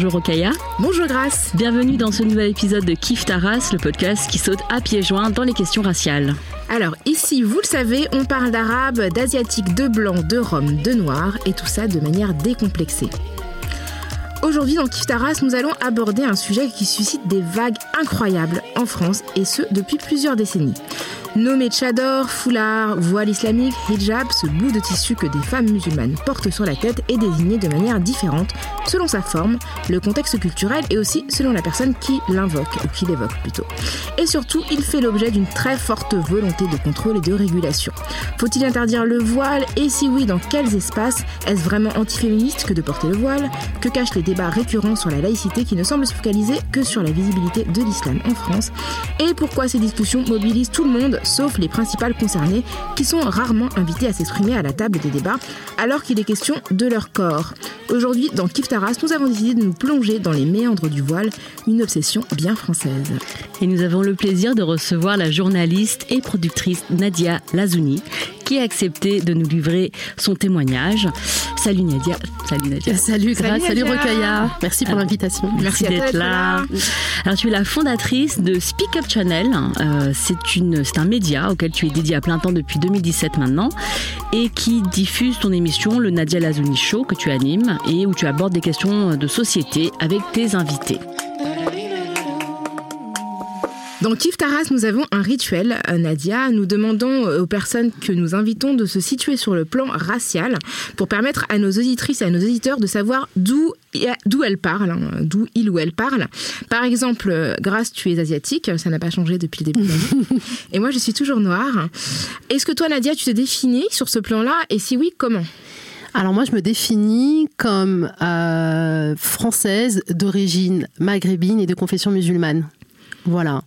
Bonjour Okaya. Bonjour Grace. Bienvenue dans ce nouvel épisode de Kif Taras, le podcast qui saute à pieds joints dans les questions raciales. Alors ici, vous le savez, on parle d'arabe, d'asiatique, de blanc, de rome, de noir et tout ça de manière décomplexée. Aujourd'hui dans Kif Taras, nous allons aborder un sujet qui suscite des vagues incroyables en France et ce depuis plusieurs décennies. Nommé tchador, foulard, voile islamique, hijab, ce bout de tissu que des femmes musulmanes portent sur la tête est désigné de manière différente selon sa forme, le contexte culturel et aussi selon la personne qui l'invoque, ou qui l'évoque plutôt. Et surtout, il fait l'objet d'une très forte volonté de contrôle et de régulation. Faut-il interdire le voile? Et si oui, dans quels espaces? Est-ce vraiment antiféministe que de porter le voile? Que cachent les débats récurrents sur la laïcité qui ne semblent se focaliser que sur la visibilité de l'islam en France? Et pourquoi ces discussions mobilisent tout le monde, sauf les principales concernées, qui sont rarement invités à s'exprimer à la table des débats, alors qu'il est question de leur corps Aujourd'hui, dans Kif nous avons décidé de nous plonger dans les méandres du voile, une obsession bien française. Et nous avons le plaisir de recevoir la journaliste et productrice Nadia Lazouni, qui a accepté de nous livrer son témoignage. Salut Nadia. Salut Nadia. Salut Grâce, salut, Rokaya. Merci pour l'invitation. Merci, d'être là. Alors tu es la fondatrice de Speak Up Channel. Euh, c'est un média auquel tu es dédié à plein temps depuis 2017 maintenant et qui diffuse ton émission le Nadia Lazouni Show que tu animes et où tu abordes des questions de société avec tes invités. Dans Kif Taras, nous avons un rituel, euh, Nadia. Nous demandons aux personnes que nous invitons de se situer sur le plan racial pour permettre à nos auditrices et à nos auditeurs de savoir d'où d'où elles parlent, hein, d'où il ou elle parle. Par exemple, euh, Grâce, tu es asiatique, ça n'a pas changé depuis le début de et moi, je suis toujours noire. Est-ce que toi, Nadia, tu te définis sur ce plan-là Et si oui, comment? Alors moi, je me définis comme euh, française d'origine maghrébine et de confession musulmane. Voilà.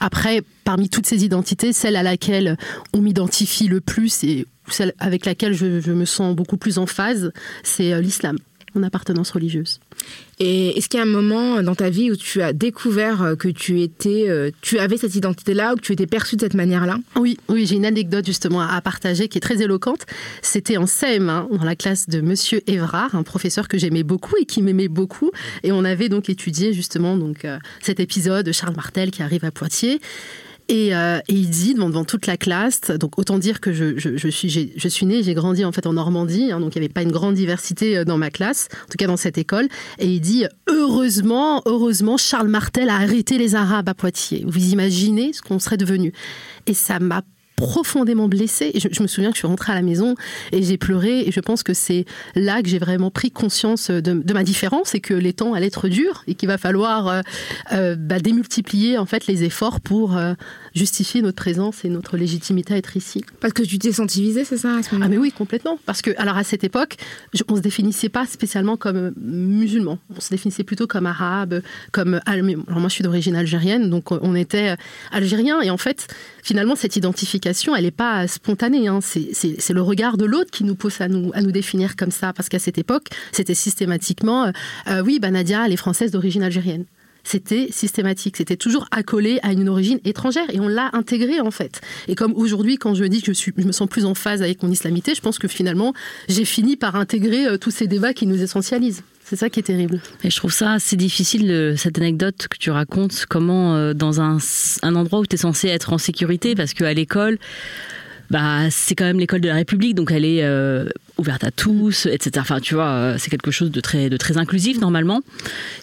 Après, parmi toutes ces identités, celle à laquelle on m'identifie le plus et celle avec laquelle je, me sens beaucoup plus en phase, c'est euh, l'islam, mon appartenance religieuse. Et est-ce qu'il y a un moment dans ta vie où tu as découvert euh, que tu étais, euh, tu avais cette identité-là ou que tu étais perçue de cette manière-là? Oui, oui, j'ai une anecdote justement à partager qui est très éloquente. C'était en CM1 dans la classe de Monsieur Évrard, un professeur que j'aimais beaucoup et qui m'aimait beaucoup, et on avait donc étudié justement donc cet épisode de Charles Martel qui arrive à Poitiers. Euh, et, il dit devant, toute la classe, donc autant dire que je, suis, je suis née, j'ai grandi en fait en Normandie, hein, donc il n'y avait pas une grande diversité euh, dans ma classe, en tout cas dans cette école. Et il dit heureusement, heureusement, Charles Martel a arrêté les Arabes à Poitiers. Vous imaginez ce qu'on serait devenu Et ça m'a profondément blessée. Je, me souviens que je suis rentrée à la maison et j'ai pleuré. Et je pense que c'est là que j'ai vraiment pris conscience de, ma différence et que les temps allaient être durs et qu'il va falloir euh, euh, bah, démultiplier en fait les efforts pour euh, justifier notre présence et notre légitimité à être ici. Parce que tu t'es senti c'est ça Ah mais oui, complètement. Parce que alors à cette époque, on se définissait pas spécialement comme musulman. On se définissait plutôt comme arabe, comme alors moi je suis d'origine algérienne, donc on était algérien et en fait finalement cette identification elle n'est pas spontanée. Hein. C'est le regard de l'autre qui nous pousse à nous, à nous définir comme ça. Parce qu'à cette époque, c'était systématiquement, euh, euh, oui, bah Nadia, elle est française d'origine algérienne c'était systématique, c'était toujours accolé à une origine étrangère et on l'a intégré en fait. Et comme aujourd'hui, quand je dis que je, suis, je me sens plus en phase avec mon islamité, je pense que finalement, j'ai fini par intégrer euh, tous ces débats qui nous essentialisent. C'est ça qui est terrible. Et je trouve ça assez difficile, cette anecdote que tu racontes, comment euh, dans un, endroit où tu es censé être en sécurité, parce qu'à l'école, bah, c'est quand même l'école de la République, donc elle est euh, ouverte à tous, etc. Enfin, tu vois, euh, c'est quelque chose de très, de très inclusif normalement.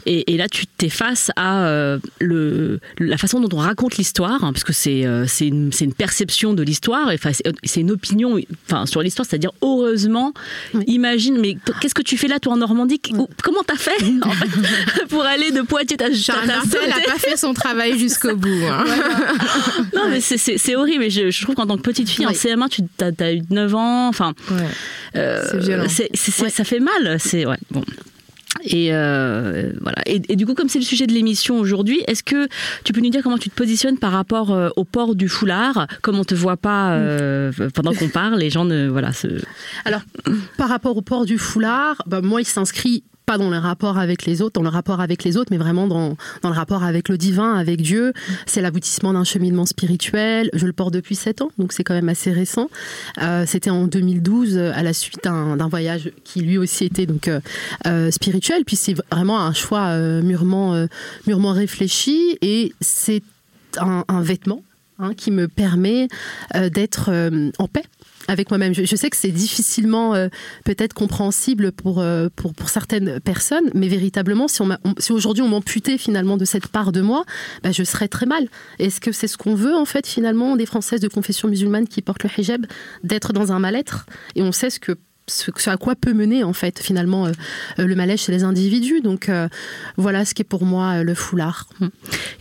Et, et là, tu t'es face à euh, le, la façon dont on raconte l'histoire, hein, parce que c'est euh, une, une, perception de l'histoire, et c'est une opinion enfin, sur l'histoire, c'est-à-dire heureusement, imagine, mais qu'est-ce que tu fais là, toi en Normandie? Comment t'as fait, en fait pour aller de Poitiers à Charles Martel n'a pas fait son travail jusqu'au bout. Hein. Non, mais c'est horrible. Et je, je trouve qu'en tant que petite fille en CM1, tu as, eu 9 ans, enfin. Euh, c'est violent. Ça fait mal. C'est ouais. Bon. Et euh, voilà. Et, du coup, comme c'est le sujet de l'émission aujourd'hui, est-ce que tu peux nous dire comment tu te positionnes par rapport euh, au port du foulard Comme on te voit pas pendant qu'on parle, les gens ne voilà. Se... Alors, par rapport au port du foulard, bah, moi, il s'inscrit pas dans le rapport avec les autres, dans le rapport avec les autres, mais vraiment dans, dans le rapport avec le divin, avec Dieu. C'est l'aboutissement d'un cheminement spirituel. Je le porte depuis sept ans, donc c'est quand même assez récent. Euh, C'était en 2012, à la suite d'un voyage qui lui aussi était donc euh, euh spirituel. Puis c'est vraiment un choix euh, mûrement, euh, mûrement réfléchi et c'est un, un, vêtement hein, qui me permet d'être en paix avec moi-même. Je, sais que c'est difficilement euh, peut-être compréhensible pour, euh, pour, pour, certaines personnes, mais véritablement, si aujourd'hui on m'amputait finalement de cette part de moi, bah, je serais très mal. Est-ce que c'est ce qu'on veut en fait finalement des Françaises de confession musulmane qui portent le hijab, d'être dans un mal-être? Et on sait ce que ce, à quoi peut mener en fait finalement euh, le malaise chez les individus. Donc euh, voilà ce qui est pour moi euh, le foulard.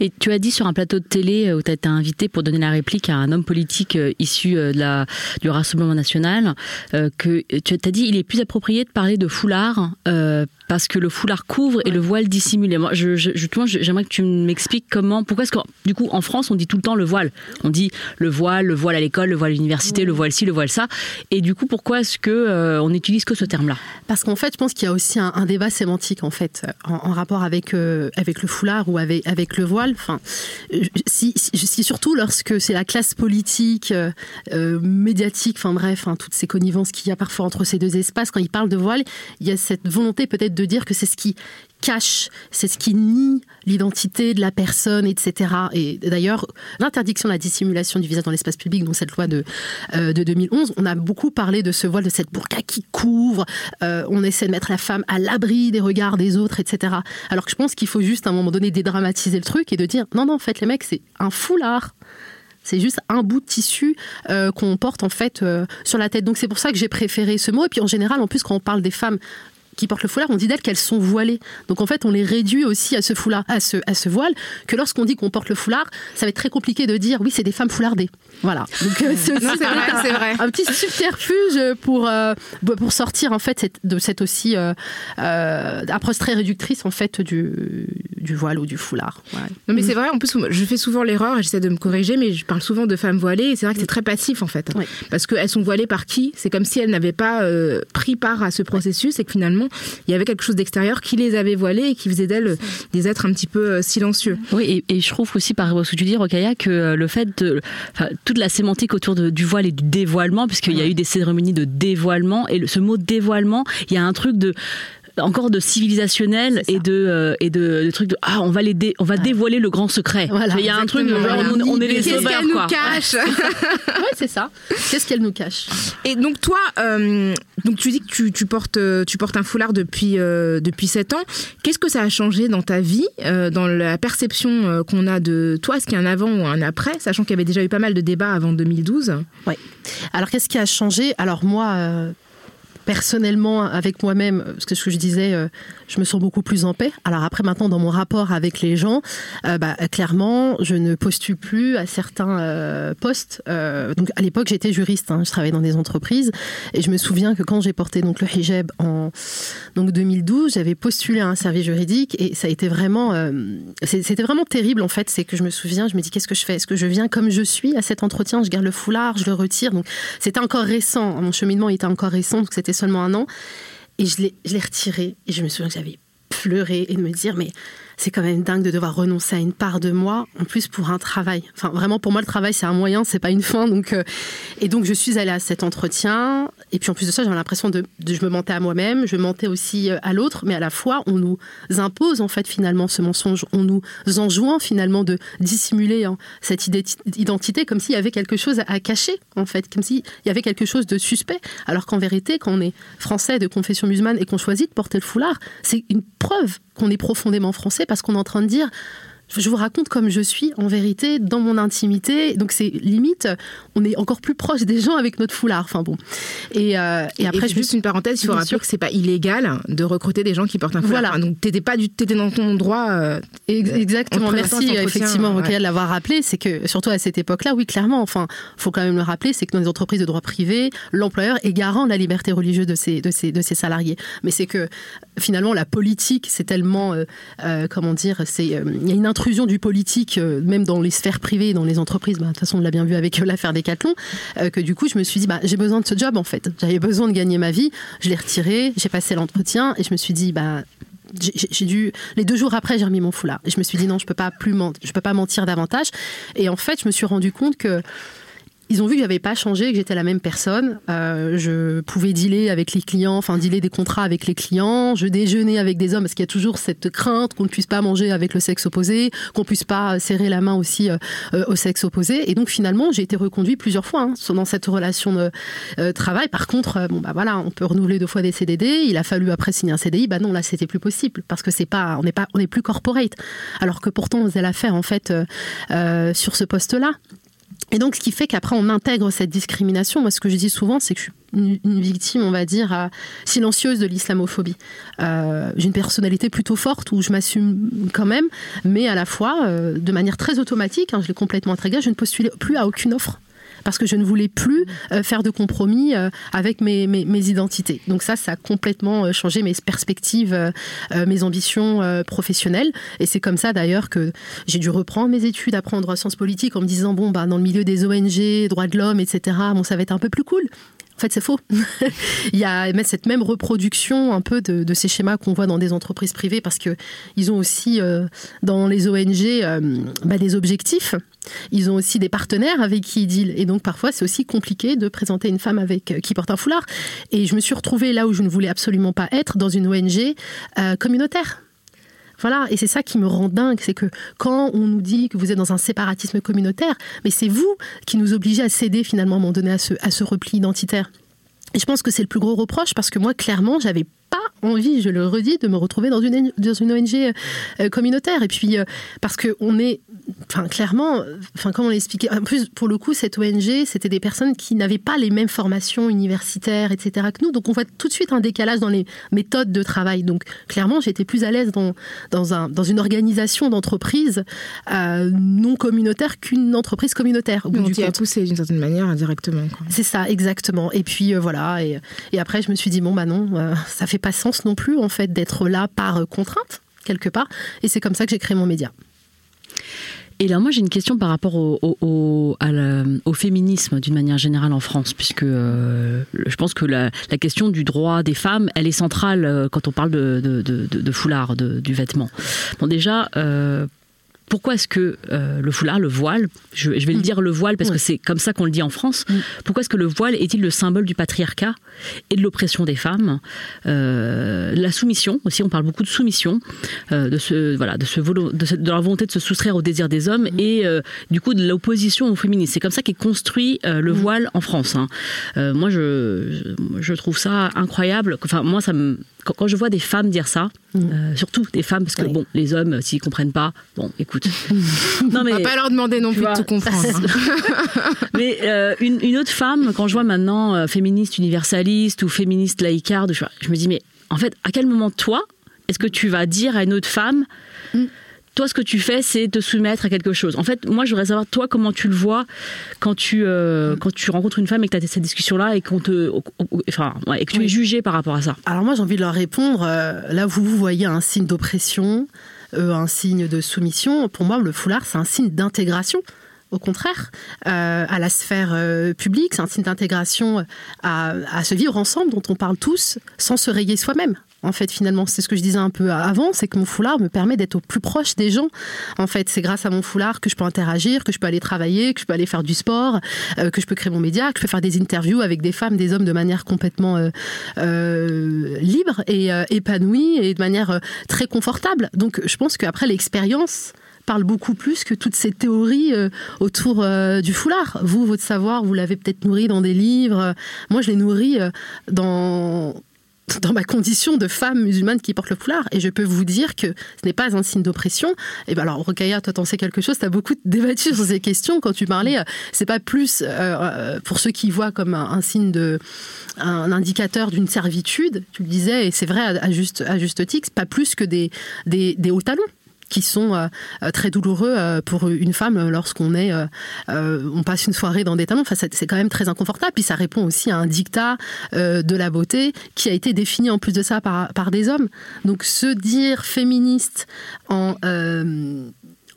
Et tu as dit sur un plateau de télé où tu as été invité pour donner la réplique à un homme politique euh, issu de la, du Rassemblement national euh, que tu as dit il est plus approprié de parler de foulard euh, parce que le foulard couvre et le voile dissimule. Moi, je, j'aimerais que tu m'expliques comment, pourquoi est-ce que, du coup, en France, on dit tout le temps le voile. On dit le voile, le voile à l'école, le voile à l'université, le voile ci, le voile ça. Et du coup, pourquoi est-ce que euh, on n'utilise que ce terme-là? Parce qu'en fait, je pense qu'il y a aussi un, un débat sémantique en fait, en, en rapport avec euh, avec le foulard ou avec avec le voile. Enfin, si, si, si surtout lorsque c'est la classe politique, euh, médiatique, enfin bref, hein, toutes ces connivences qu'il y a parfois entre ces deux espaces, quand ils parlent de voile, il y a cette volonté peut-être de dire que c'est ce qui cache, c'est ce qui nie l'identité de la personne, etc. Et d'ailleurs, l'interdiction de la dissimulation du visage dans l'espace public, dans cette loi de, euh, de 2011, on a beaucoup parlé de ce voile, de cette burqa qui couvre, euh, on essaie de mettre la femme à l'abri des regards des autres, etc. Alors que je pense qu'il faut juste à un moment donné dédramatiser le truc et de dire, non, non, en fait, les mecs, c'est un foulard. C'est juste un bout de tissu euh, qu'on porte en fait sur la tête. Donc c'est pour ça que j'ai préféré ce mot. Et puis en général, en plus, quand on parle des femmes qui portent le foulard, on dit d'elles qu'elles sont voilées. Donc en fait, on les réduit aussi à ce foulard, à ce, à ce voile, que lorsqu'on dit qu'on porte le foulard, ça va être très compliqué de dire oui, c'est des femmes foulardées. Voilà. Donc euh, c'est vrai, vrai. un petit subterfuge pour euh, pour sortir en fait cette, de cette aussi euh, euh, approche très réductrice en fait du, du voile ou du foulard. Ouais. Non mais mmh. c'est vrai. En plus, je fais souvent l'erreur et j'essaie de me corriger, mais je parle souvent de femmes voilées et c'est vrai que c'est très passif en fait, oui. parce qu'elles sont voilées par qui? C'est comme si elles n'avaient pas euh, pris part à ce processus et que finalement il y avait quelque chose d'extérieur qui les avait voilées et qui faisait d'elles des êtres un petit peu euh, silencieux. Oui, et, et, je trouve aussi par ce que tu dis, Rokaya, que euh, le fait de, enfin, toute la sémantique autour de, du voile et du dévoilement, puisqu'il ouais. y a eu des cérémonies de dévoilement, et le, ce mot dévoilement, il y a un truc de encore de civilisationnel et de euh, et de, de trucs de ah on va les dé, on va dévoiler le grand secret. Voilà, il y a un truc genre on, on est les Qu'est-ce sauveurs qu'elle quoi. nous cache Ouais, c'est ça. Qu'est-ce qu'elle nous cache? Et donc toi euh, donc tu dis que tu, tu portes tu portes un foulard depuis euh, depuis 7 ans. Qu'est-ce que ça a changé dans ta vie euh, dans la perception euh, qu'on a de toi? Est-ce qu'il y a un avant ou un après sachant qu'il y avait déjà eu pas mal de débats avant 2012 Ouais. Alors qu'est-ce qui a changé? Alors moi euh, personnellement avec moi-même, ce que je disais, euh, je me sens beaucoup plus en paix. Alors après, maintenant, dans mon rapport avec les gens, euh, bah, clairement, je ne postule plus à certains euh, postes. Euh, donc à l'époque, j'étais juriste, hein, je travaillais dans des entreprises, et je me souviens que quand j'ai porté donc le hijab en donc 2012, j'avais postulé à un service juridique, et ça a été vraiment, c'était vraiment terrible en fait. C'est que je me souviens, je me dis qu'est-ce que je fais? Est-ce que je viens comme je suis à cet entretien? Je garde le foulard, je le retire. Donc c'était encore récent. Mon cheminement était encore récent, donc c'était seulement un an. Et je l'ai retiré. Et je me souviens que j'avais pleuré et de me dire, mais c'est quand même dingue de devoir renoncer à une part de moi, en plus pour un travail. Enfin, vraiment, pour moi, le travail, c'est un moyen, c'est pas une fin. Donc, euh, et donc, je suis allée à cet entretien. Et puis, en plus de ça, j'avais l'impression de, je me mentais à moi-même, je mentais aussi euh, à l'autre, mais à la fois, on nous impose, en fait, finalement, ce mensonge. On nous enjoint, finalement, de dissimuler hein, cette identité comme s'il y avait quelque chose à cacher, en fait, comme s'il y avait quelque chose de suspect. Alors qu'en vérité, quand on est français de confession musulmane et qu'on choisit de porter le foulard, c'est une preuve qu'on est profondément français parce qu'on est en train de dire je vous raconte comme je suis en vérité dans mon intimité. Donc c'est limite on est encore plus proche des gens avec notre foulard. Enfin bon. Et, euh, et après et juste une parenthèse il faut rappeler sûr. que c'est pas illégal de recruter des gens qui portent un foulard. Voilà. enfin, donc t'étais pas du t'étais dans ton droit euh, exactement. merci effectivement ouais. de l'avoir rappelé. C'est que surtout à cette époque là oui clairement enfin faut quand même le rappeler c'est que dans les entreprises de droit privé l'employeur est garant de la liberté religieuse de ses de ses de ses salariés. Mais c'est que finalement la politique, c'est tellement, euh, euh, comment dire, c'est il y a une intrusion du politique même dans les sphères privées, dans les entreprises. Bah, de toute façon, on l'a bien vu avec l'affaire Decathlon, que du coup, je me suis dit, bah, j'ai besoin de ce job en fait. J'avais besoin de gagner ma vie. Je l'ai retiré, j'ai passé l'entretien et je me suis dit, bah j'ai dû les deux jours après j'ai remis mon foulard je me suis dit non je peux pas plus je peux pas mentir davantage et en fait je me suis rendu compte que ils ont vu que j'avais pas changé, que j'étais la même personne. Euh, je pouvais dealer avec les clients, enfin dealer des contrats avec les clients. Je déjeunais avec des hommes parce qu'il y a toujours cette crainte qu'on ne puisse pas manger avec le sexe opposé, qu'on puisse pas serrer la main aussi euh, euh, au sexe opposé. Et donc finalement, j'ai été reconduit plusieurs fois hein, dans cette relation de travail. Par contre, bon bah voilà, on peut renouveler deux fois des CDD. Il a fallu après signer un CDI. Bah non, là c'était plus possible parce que c'est pas, on n'est pas, on n'est plus corporate. Alors que pourtant on faisait l'affaire en fait sur ce poste-là. Et donc, ce qui fait qu'après, on intègre cette discrimination. Moi, ce que je dis souvent, c'est que je suis une, victime, on va dire, euh, silencieuse de l'islamophobie. Euh, j'ai une personnalité plutôt forte où je m'assume quand même, mais à la fois, euh, de manière très automatique, hein, je l'ai complètement intégré, je ne postule plus à aucune offre parce que je ne voulais plus euh, faire de compromis euh, avec mes, identités. Donc ça, ça a complètement euh, changé mes perspectives, mes ambitions professionnelles. Et c'est comme ça d'ailleurs que j'ai dû reprendre mes études, apprendre sciences politiques en me disant, bon, bah, dans le milieu des ONG, droits de l'homme, etc., bon, ça va être un peu plus cool. En fait, c'est faux. il y a cette même reproduction un peu de, ces schémas qu'on voit dans des entreprises privées parce que ils ont aussi dans les ONG bah, des objectifs ils ont aussi des partenaires avec qui ils dealent. Et donc, parfois, c'est aussi compliqué de présenter une femme avec, euh, qui porte un foulard. Et je me suis retrouvée là où je ne voulais absolument pas être, dans une ONG euh, communautaire. Voilà, et c'est ça qui me rend dingue, c'est que quand on nous dit que vous êtes dans un séparatisme communautaire, mais c'est vous qui nous obligez à céder finalement à un moment donné à ce, à ce repli identitaire. Et je pense que c'est le plus gros reproche parce que moi, clairement, j'avais pas envie, je le redis, de me retrouver dans une, dans une ONG euh, communautaire. Et puis, parce qu'on est enfin clairement, enfin comme on l'a expliqué, en plus pour le coup cette ONG c'était des personnes qui n'avaient pas les mêmes formations universitaires etc que nous, donc on voit tout de suite un décalage dans les méthodes de travail. Donc clairement j'étais plus à l'aise dans dans un dans une organisation d'entreprise euh, non communautaire qu'une entreprise communautaire. on t'y a poussé d'une certaine manière indirectement. C'est ça exactement. Et puis euh, voilà et, et, après je me suis dit bon bah non euh, ça fait pas sens non plus en fait d'être là par contrainte quelque part et c'est comme ça que j'ai créé mon média. Et là, moi, j'ai une question par rapport au, féminisme d'une manière générale en France, puisque euh, je pense que la, question du droit des femmes, elle est centrale euh, quand on parle de, de, de, foulard, du vêtement. Bon, déjà, euh, pourquoi est-ce que euh, le foulard, le voile, je, vais le mm. dire le voile parce que c'est comme ça qu'on le dit en France, mm. pourquoi est-ce que le voile est-il le symbole du patriarcat et de l'oppression des femmes euh, La soumission aussi, on parle beaucoup de soumission, euh, de, ce, voilà, de, ce de, de, la volonté de se soustraire au désir des hommes mm. et du coup de l'opposition au féminisme. C'est comme ça qu'est construit le voile en France. Hein. moi, je, je trouve ça incroyable. Enfin, moi, ça me quand, je vois des femmes dire ça, mm. euh, surtout des femmes, parce que bon, les hommes, s'ils comprennent pas, bon, écoute. non, mais, On va pas leur demander non plus de tout comprendre. mais euh, une, autre femme, quand je vois maintenant euh, féministe universaliste ou féministe laïcarde, je, je, me dis, mais en fait, à quel moment toi, est-ce que tu vas dire à une autre femme, mm toi, ce que tu fais, c'est te soumettre à quelque chose. En fait, moi, je voudrais savoir, toi, comment tu le vois quand tu, euh, quand tu rencontres une femme et que tu as cette discussion-là et, qu'on te, enfin, et que tu es jugé par rapport à ça. Alors, moi, j'ai envie de leur répondre. Euh, là, vous, vous voyez un signe d'oppression, euh, un signe de soumission. Pour moi, le foulard, c'est un signe d'intégration au contraire, à la sphère publique. C'est un signe d'intégration à, à, se vivre ensemble, dont on parle tous, sans se rayer soi-même en fait, finalement. C'est ce que je disais un peu avant, c'est que mon foulard me permet d'être au plus proche des gens. En fait, c'est grâce à mon foulard que je peux interagir, que je peux aller travailler, que je peux aller faire du sport, euh, que je peux créer mon média, que je peux faire des interviews avec des femmes, des hommes de manière complètement euh, euh, libre et épanouie et de manière très confortable. Donc, je pense qu'après l'expérience parle beaucoup plus que toutes ces théories autour du foulard. Vous, votre savoir, vous l'avez peut-être nourri dans des livres. Moi, je l'ai nourri dans dans ma condition de femme musulmane qui porte le foulard. Et je peux vous dire que ce n'est pas un signe d'oppression. Et ben alors, Rokaya, toi, t'en sais quelque chose? Tu as beaucoup débattu sur ces questions quand tu parlais. C'est pas plus euh, euh, pour ceux qui voient comme un, signe de, un indicateur d'une servitude. Tu le disais, et c'est vrai à, juste, à juste titre, pas plus que des, des hauts talons. Qui sont euh, euh, très douloureux euh, pour une femme lorsqu'on est, on passe une soirée dans des talons. Enfin, c'est quand même très inconfortable. Puis ça répond aussi à un dictat de la beauté qui a été défini en plus de ça par, des hommes. Donc se dire féministe en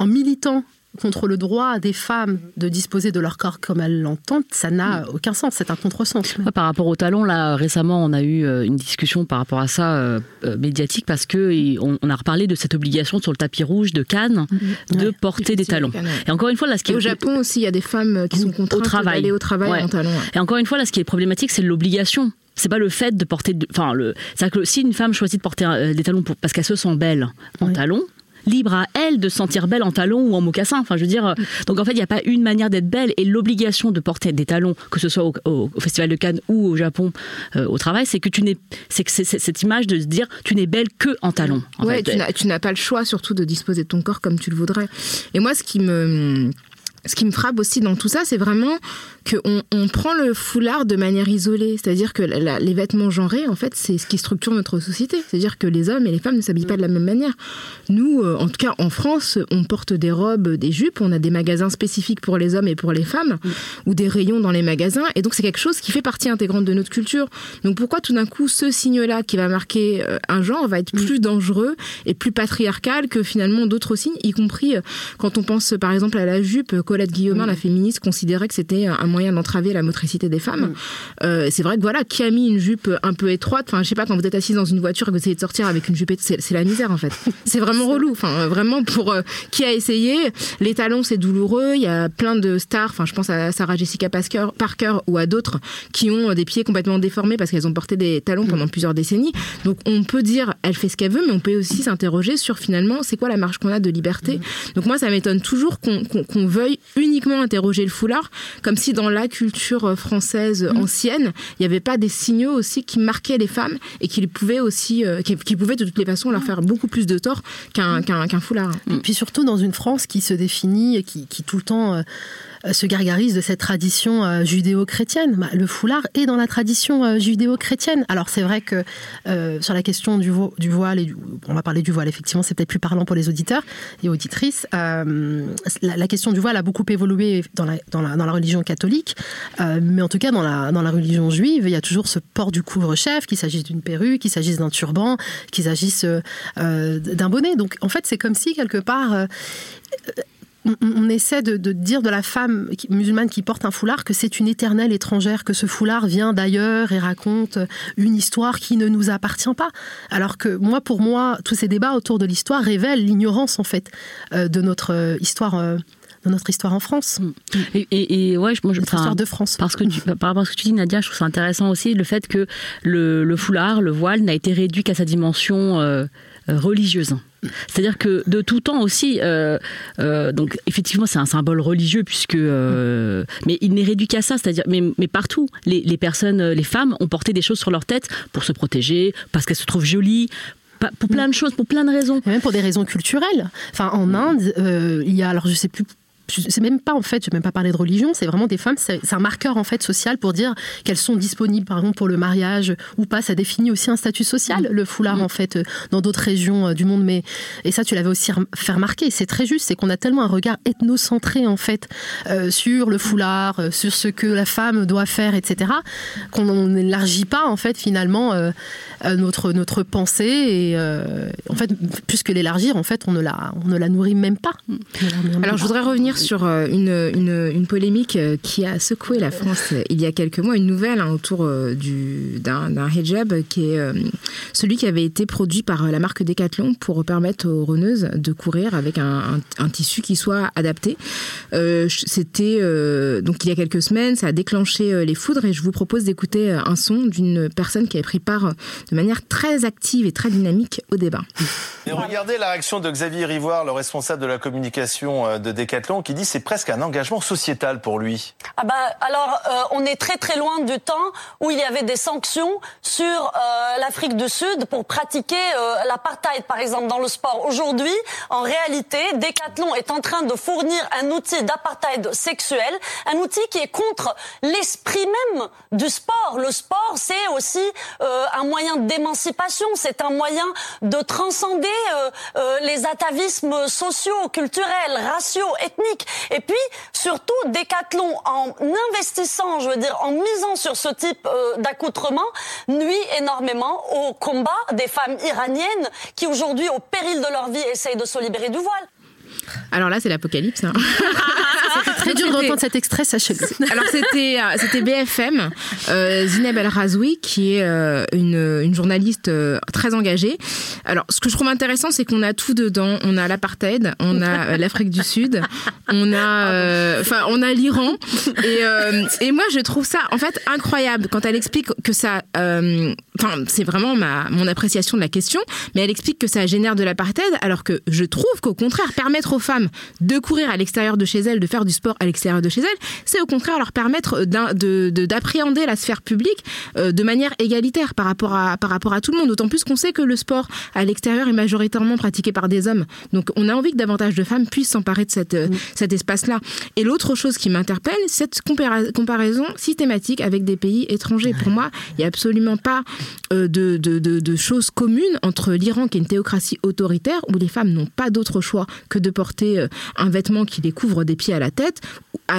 militant contre le droit des femmes de disposer de leur corps comme elles l'entendent, ça n'a aucun sens, c'est un contresens. par rapport au talon, là, récemment, on a eu euh, une discussion par rapport à ça euh, euh, médiatique parce que on, a reparlé de cette obligation sur le tapis rouge de Cannes mm-hmm. de porter des talons. Et encore une fois, là, ce qui au Japon aussi, il y a des femmes qui sont contraintes d'aller au travail en talons. Et encore une fois, là, ce qui est problématique, c'est l'obligation c'est pas le fait de porter enfin le c'est que si une femme choisit de porter des talons parce qu'elle se sent belle en talons libre à elle de sentir belle en talons ou en mocassin. Enfin, je veux dire, euh, donc en fait, il n'y a pas une manière d'être belle et l'obligation de porter des talons, que ce soit au, Festival de Cannes ou au Japon euh, au travail, c'est que tu n'es, c'est que c'est cette image de se dire, tu n'es belle que en talons. ouais, tu n'as pas le choix surtout de disposer de ton corps comme tu le voudrais. Et moi, ce qui me ce qui me frappe aussi dans tout ça, c'est vraiment qu'on on prend le foulard de manière isolée. C'est-à-dire que les vêtements genrés, en fait, c'est ce qui structure notre société. C'est-à-dire que les hommes et les femmes ne s'habillent pas de la même manière. Nous, euh, en tout cas en France, on porte des robes, des jupes, on a des magasins spécifiques pour les hommes et pour les femmes, ou des rayons dans les magasins. Et donc c'est quelque chose qui fait partie intégrante de notre culture. Donc pourquoi tout d'un coup ce signe-là qui va marquer euh, un genre va être plus dangereux et plus patriarcal que finalement d'autres signes, y compris euh, quand on pense par exemple à la jupe, Guillaumin, la féministe, considérait que c'était un moyen d'entraver la motricité des femmes. Euh, c'est vrai que voilà, qui a mis une jupe un peu étroite, enfin je sais pas, quand vous êtes assise dans une voiture et que vous essayez de sortir avec une jupe, c'est la misère en fait. C'est vraiment relou. Enfin vraiment pour euh, qui a essayé, les talons c'est douloureux. Il y a plein de stars, enfin je pense à Sarah Jessica Parker, ou à d'autres qui ont des pieds complètement déformés parce qu'elles ont porté des talons mm. pendant plusieurs décennies. Donc on peut dire elle fait ce qu'elle veut, mais on peut aussi s'interroger sur finalement c'est quoi la marge qu'on a de liberté. Mm. Donc moi ça m'étonne toujours qu'on veuille uniquement interroger le foulard comme si dans la culture euh, française mm. ancienne, il n'y avait pas des signaux aussi qui marquaient les femmes et qui pouvaient aussi, euh, qui, pouvaient de toutes les façons leur faire beaucoup plus de tort qu'un mm. foulard. Et puis surtout dans une France qui se définit, qui, qui tout le temps euh, se gargarise de cette tradition euh, judéo-chrétienne. Bah, le foulard est dans la tradition euh, judéo-chrétienne. Alors c'est vrai que sur la question du, voile, on va parler du voile, effectivement, c'est peut-être plus parlant pour les auditeurs et auditrices. la, question du voile a beaucoup évolué dans la, dans la, religion catholique, mais en tout cas dans la, dans la religion juive, il y a toujours ce port du couvre-chef, qu'il s'agisse d'une perruque, qu'il s'agisse d'un turban, qu'il s'agisse d'un bonnet. Donc en fait, c'est comme si quelque part on, essaie de, dire de la femme musulmane qui porte un foulard que c'est une éternelle étrangère, que ce foulard vient d'ailleurs et raconte une histoire qui ne nous appartient pas. Alors que moi, pour moi, tous ces débats autour de l'histoire révèlent l'ignorance en fait euh, de notre euh, histoire. Euh, de notre histoire en France. Et, ouais, moi, je, notre histoire de France. Parce que par rapport à ce que tu dis, Nadia, je trouve ça intéressant aussi le fait que le, foulard, le voile, n'a été réduit qu'à sa dimension religieuse. C'est-à-dire que de tout temps aussi, euh, euh, donc effectivement c'est un symbole religieux puisque, euh, mais il n'est réduit qu'à ça, c'est-à-dire mais, partout les, personnes, les femmes ont porté des choses sur leur tête pour se protéger, parce qu'elles se trouvent jolies, pour plein de choses, pour plein de raisons. même pour des raisons culturelles. Enfin, en Inde, il y a, alors je sais plus c'est même pas en fait, je vais même pas parler de religion, c'est vraiment des femmes, c'est un marqueur en fait social pour dire qu'elles sont disponibles par exemple pour le mariage ou pas. Ça définit aussi un statut social, mm. le foulard mm. en fait dans d'autres régions euh, du monde. Mais et ça, tu l'avais aussi fait remarquer. C'est très juste, c'est qu'on a tellement un regard ethnocentré en fait euh, sur le foulard, euh, sur ce que la femme doit faire, etc. Qu'on n'élargit pas en fait finalement notre notre pensée et en fait plus que l'élargir, en fait on ne la on ne la nourrit même pas. Alors je voudrais revenir sur euh, une, une, polémique euh, qui a secoué la France euh, il y a quelques mois, une nouvelle hein, autour d'un hijab qui est celui qui avait été produit par la marque Decathlon pour permettre aux reneuses de courir avec un, un, tissu qui soit adapté. C'était donc il y a quelques semaines, ça a déclenché les foudres et je vous propose d'écouter un son d'une personne qui avait pris part de manière très active et très dynamique au débat. Et regardez la réaction de Xavier Rivoire, le responsable de la communication de Decathlon, qui dit c'est presque un engagement sociétal pour lui. Ah bah, alors, euh, on est très très loin du temps où il y avait des sanctions sur euh, l'Afrique du Sud pour pratiquer euh, l'apartheid, par exemple, dans le sport. Aujourd'hui, en réalité, Decathlon est en train de fournir un outil d'apartheid sexuel, un outil qui est contre l'esprit même du sport. Le sport, c'est aussi un moyen d'émancipation, c'est un moyen de transcender les atavismes sociaux, culturels, raciaux, ethniques. Et puis, surtout, Decathlon, en investissant, je veux dire, en misant sur ce type euh, d'accoutrement, nuit énormément au combat des femmes iraniennes qui, aujourd'hui, au péril de leur vie, essayent de se libérer du voile. Alors là, c'est l'apocalypse. Hein. très dur d'entendre cet extrait, sachez-le. Alors c'était euh, c'était BFM, euh, Zineb El Razoui, qui est euh, une, une, journaliste euh, très engagée. Alors ce que je trouve intéressant, c'est qu'on a tout dedans. On a l'apartheid, on a l'Afrique du Sud, on a enfin on a l'Iran et et moi je trouve ça en fait incroyable quand elle explique que ça. Enfin c'est vraiment ma mon appréciation de la question, mais elle explique que ça génère de l'apartheid, alors que je trouve qu'au contraire permettre aux femmes de courir à l'extérieur de chez elles, de faire du sport à l'extérieur de chez elles, c'est au contraire leur permettre d'appréhender la sphère publique euh, de manière égalitaire par rapport à, par rapport à tout le monde. D'autant plus qu'on sait que le sport à l'extérieur est majoritairement pratiqué par des hommes. Donc on a envie que davantage de femmes puissent s'emparer de cette, euh, cet espace-là. Et l'autre chose qui m'interpelle, cette comparaison systématique avec des pays étrangers. Pour moi, il n'y a absolument pas de, de, de, de choses communes entre l'Iran, qui est une théocratie autoritaire, où les femmes n'ont pas d'autre choix que de porter un vêtement qui les couvre des pieds à la tête,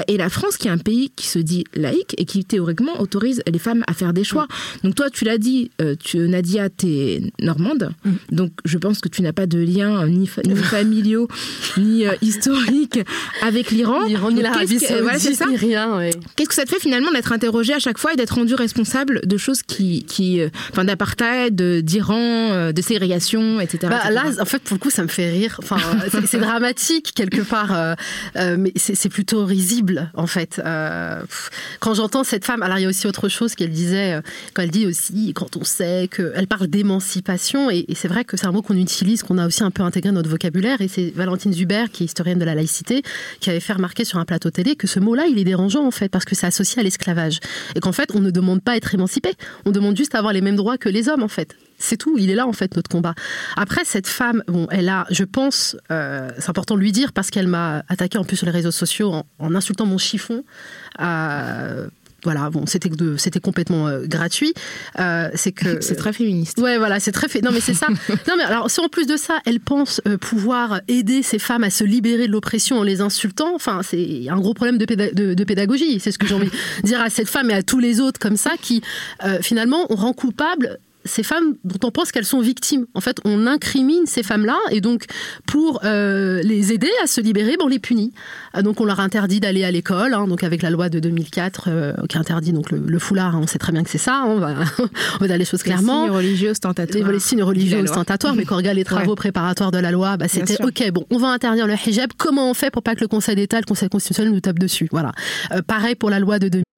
et la France qui est un pays qui se dit laïque et qui théoriquement autorise les femmes à faire des choix. Mm. Donc toi, tu l'as dit, euh, tu, Nadia, es normande, mm. donc je pense que tu n'as pas de lien ni, familiaux ni euh, historiques avec l'Iran. L'Iran ni l'Arabie Saoudite, ni rien. Qu'est-ce que ça te fait finalement d'être interrogé à chaque fois et d'être rendu responsable de choses qui, qui euh, enfin d'apartheid, d'Iran, de ségrégation, etc., bah, Là, en fait, pour le coup, ça me fait rire. Enfin, c'est dramatique quelque part, mais c'est plutôt risible en fait. Euh, quand j'entends cette femme, alors il y a aussi autre chose qu'elle disait, euh, quand elle dit aussi, quand on sait qu'elle parle d'émancipation, et, c'est vrai que c'est un mot qu'on utilise, qu'on a aussi un peu intégré dans notre vocabulaire, et c'est Valentine Zuber, qui est historienne de la laïcité, qui avait fait remarquer sur un plateau télé que ce mot-là, il est dérangeant en fait, parce que c'est associé à l'esclavage. Et qu'en fait, on ne demande pas à être émancipé, on demande juste à avoir les mêmes droits que les hommes en fait. C'est tout, il est là en fait notre combat. Après cette femme, bon, elle a, je pense, euh, c'est important de lui dire parce qu'elle m'a attaqué en plus sur les réseaux sociaux en, insultant mon chiffon. Euh, voilà, bon, c'était c'était complètement euh, gratuit. c'est que c'est très féministe. Ouais, voilà, c'est très fait. Non, mais c'est ça. non, mais alors si en plus de ça, elle pense pouvoir aider ces femmes à se libérer de l'oppression en les insultant, enfin, c'est un gros problème de, de, pédagogie. C'est ce que j'ai envie de dire à cette femme et à tous les autres comme ça qui finalement on rend coupable ces femmes dont on pense qu'elles sont victimes. En fait, on incrimine ces femmes-là et donc pour euh, les aider à se libérer, ben, on les punit. Euh, donc on leur interdit d'aller à l'école, hein, donc avec la loi de 2004 euh, qui interdit donc le, foulard, hein, on sait très bien que c'est ça, hein, on, va, on va dire les choses clairement. Les signes religieux ostentatoires. Les, signes religieux ostentatoires, mais quand on regarde les travaux préparatoires de la loi, bah, c'était ok, bon, on va interdire le hijab, comment on fait pour pas que le Conseil d'État, le Conseil constitutionnel nous tape dessus Voilà. pareil pour la loi de 2004.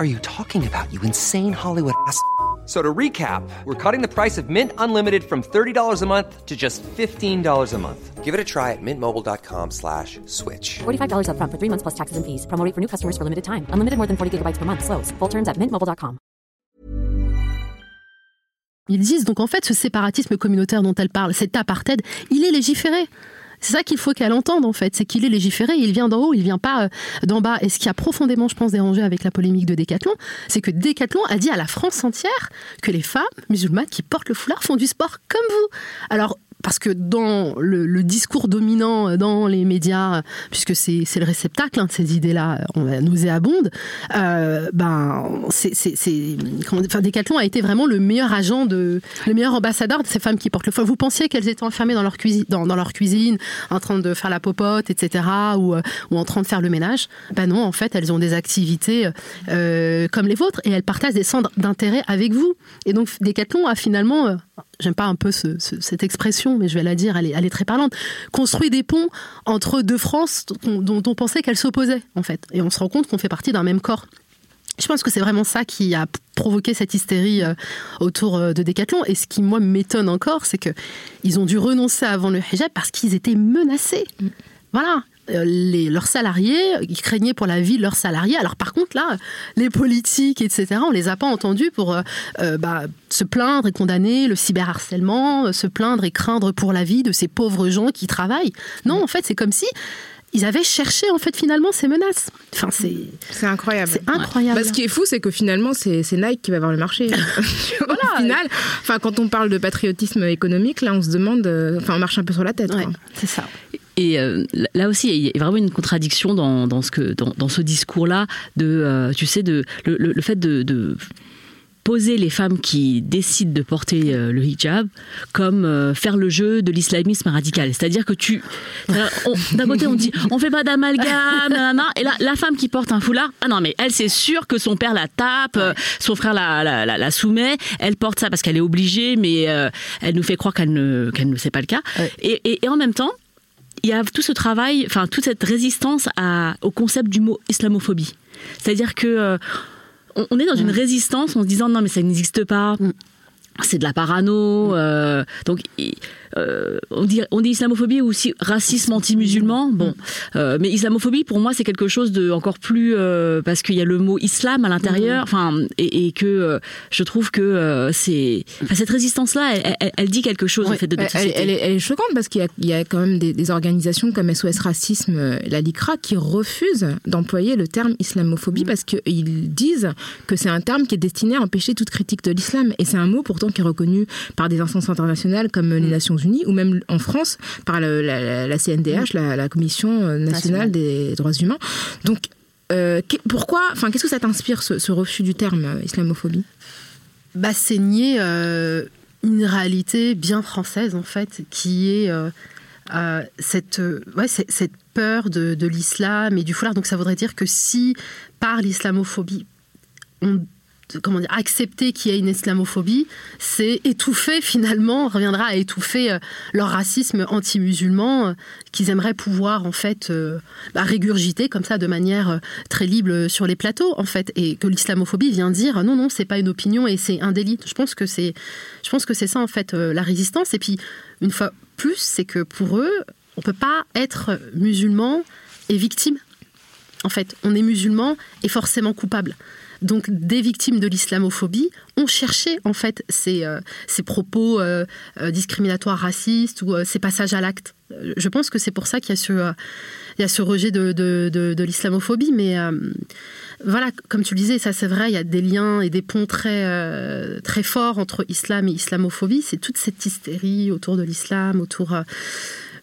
are you talking about? You insane Hollywood ass?" So to recap, we're cutting the price of Mint Unlimited from $30 a month to just $15 a month. Give it a try at mintmobile.com slash switch. $45 up front for three months plus taxes and fees. Promoting for new customers for limited time. Unlimited more than 40 gigabytes per month. Slows. Full terms at mintmobile.com. Ils disent donc en fait ce séparatisme communautaire dont elle parle, cet apartheid, il est légiféré. C'est ça qu'il faut qu'elle entende en fait, c'est qu'il est légiféré, il vient d'en haut, il vient pas euh, d'en bas. Et ce qui a profondément, je pense, dérangé avec la polémique de Décathlon, c'est que Décathlon a dit à la France entière que les femmes musulmanes qui portent le foulard font du sport comme vous. Alors parce que dans le, discours dominant dans les médias, puisque c'est le réceptacle hein, de ces idées-là, on nauséabonde, euh, ben, c'est, enfin, Decathlon a été vraiment le meilleur agent, de, le meilleur ambassadeur de ces femmes qui portent le foie. Vous pensiez qu'elles étaient enfermées dans leur, cuisine, dans, leur cuisine, en train de faire la popote, etc., ou, euh, ou en train de faire le ménage? Ben non, en fait, elles ont des activités euh, comme les vôtres et elles partagent des centres d'intérêt avec vous. Et donc, Decathlon a finalement j'aime pas un peu ce- ce- cette expression, mais je vais la dire, elle est, elle est très parlante, construit des ponts entre deux France dont, dont on pensait qu'elles s'opposaient, en fait. Et on se rend compte qu'on fait partie d'un même corps. Je pense que c'est vraiment ça qui a provoqué cette hystérie euh, autour euh, de Decathlon. Et ce qui, moi, m'étonne encore, c'est que ils ont dû renoncer avant le hijab parce qu'ils étaient menacés. Voilà. Euh, Les, leurs salariés, ils craignaient pour la vie de leurs salariés. Alors par contre, là, les politiques, etc., on les a pas entendus pour euh, euh, bah, se plaindre et condamner le cyberharcèlement, se plaindre et craindre pour la vie de ces pauvres gens qui travaillent. Non, en fait, c'est comme si ils avaient cherché, en fait, finalement, ces menaces. Enfin, c'est C'est incroyable. c'est incroyable. Bah, ce qui est fou, c'est que finalement, c'est c'est Nike qui va avoir le marché. Au final, enfin, quand on parle de patriotisme économique, là, on se demande, enfin, on marche un peu sur la tête. Ouais, c'est ça. Et euh, là aussi, il y a vraiment une contradiction dans, dans ce, que, dans, dans ce discours-là, de, euh, tu sais, de, le, le- le fait de, de poser les femmes qui décident de porter euh, le hijab comme faire le jeu de l'islamisme radical. C'est-à-dire que tu... D'un côté, on dit, on fait pas d'amalgame, nanana, et là, la femme qui porte un foulard, ah non, mais elle, c'est sûr que son père la tape, son frère la, la, la- la soumet, elle porte ça parce qu'elle est obligée, mais euh, elle nous fait croire qu'elle ne, qu'elle ne sait pas le cas. Ouais. Et, et- et en même temps, il y a tout ce travail, enfin toute cette résistance à, au concept du mot islamophobie. C'est-à-dire que euh, on, on est dans une résistance en se disant non mais ça n'existe pas. C'est de la parano. euh, donc, euh, on, dit, on dit islamophobie ou aussi racisme anti-musulman. Bon, euh, mais islamophobie pour moi c'est quelque chose de encore plus parce qu'il y a le mot islam à l'intérieur. Enfin, et, et que je trouve que c'est cette résistance là, elle, elle- elle dit quelque chose en Ouais. fait de Elle, notre elle- société. elle est, choquante parce qu'il y y a quand même des, des organisations comme SOS Racisme, la LICRA, qui refusent d'employer le terme islamophobie parce qu'ils disent que c'est un terme qui est destiné à empêcher toute critique de l'islam. Et c'est un mot pourtant qui est reconnu par des instances internationales comme les Nations Unies ou même en France par le- la, CNDH, la, la Commission euh, nationale des droits humains. Donc, euh, pourquoi, enfin, qu'est-ce que ça t'inspire ce, ce refus du terme euh, islamophobie? Bah, c'est nier euh, une réalité bien française, en fait, qui est cette, ouais, c'est- cette peur de, de l'islam et du foulard. Donc ça voudrait dire que si, par l'islamophobie, on comment dire, accepter qu'il y ait une islamophobie, c'est étouffer finalement, reviendra à étouffer euh, leur racisme anti-musulman euh, qu'ils aimeraient pouvoir en fait euh, bah, régurgiter comme ça de manière très libre sur les plateaux en fait, et que l'islamophobie vient dire non non c'est pas une opinion et c'est un délit. Je pense que c'est, je pense que c'est ça en fait la résistance. Et puis une fois plus, c'est que pour eux, on peut pas être musulman et victime. En fait, on est musulman et forcément coupable. Donc, des victimes de l'islamophobie ont cherché en fait ces, euh, ces propos euh, euh, discriminatoires, racistes ou ces passages à l'acte. Je pense que c'est pour ça qu'il y a ce, rejet de, de, l'islamophobie. Mais voilà, comme tu le disais, ça c'est vrai, il y a des liens et des ponts très, très forts entre islam et islamophobie. C'est toute cette hystérie autour de l'islam, autour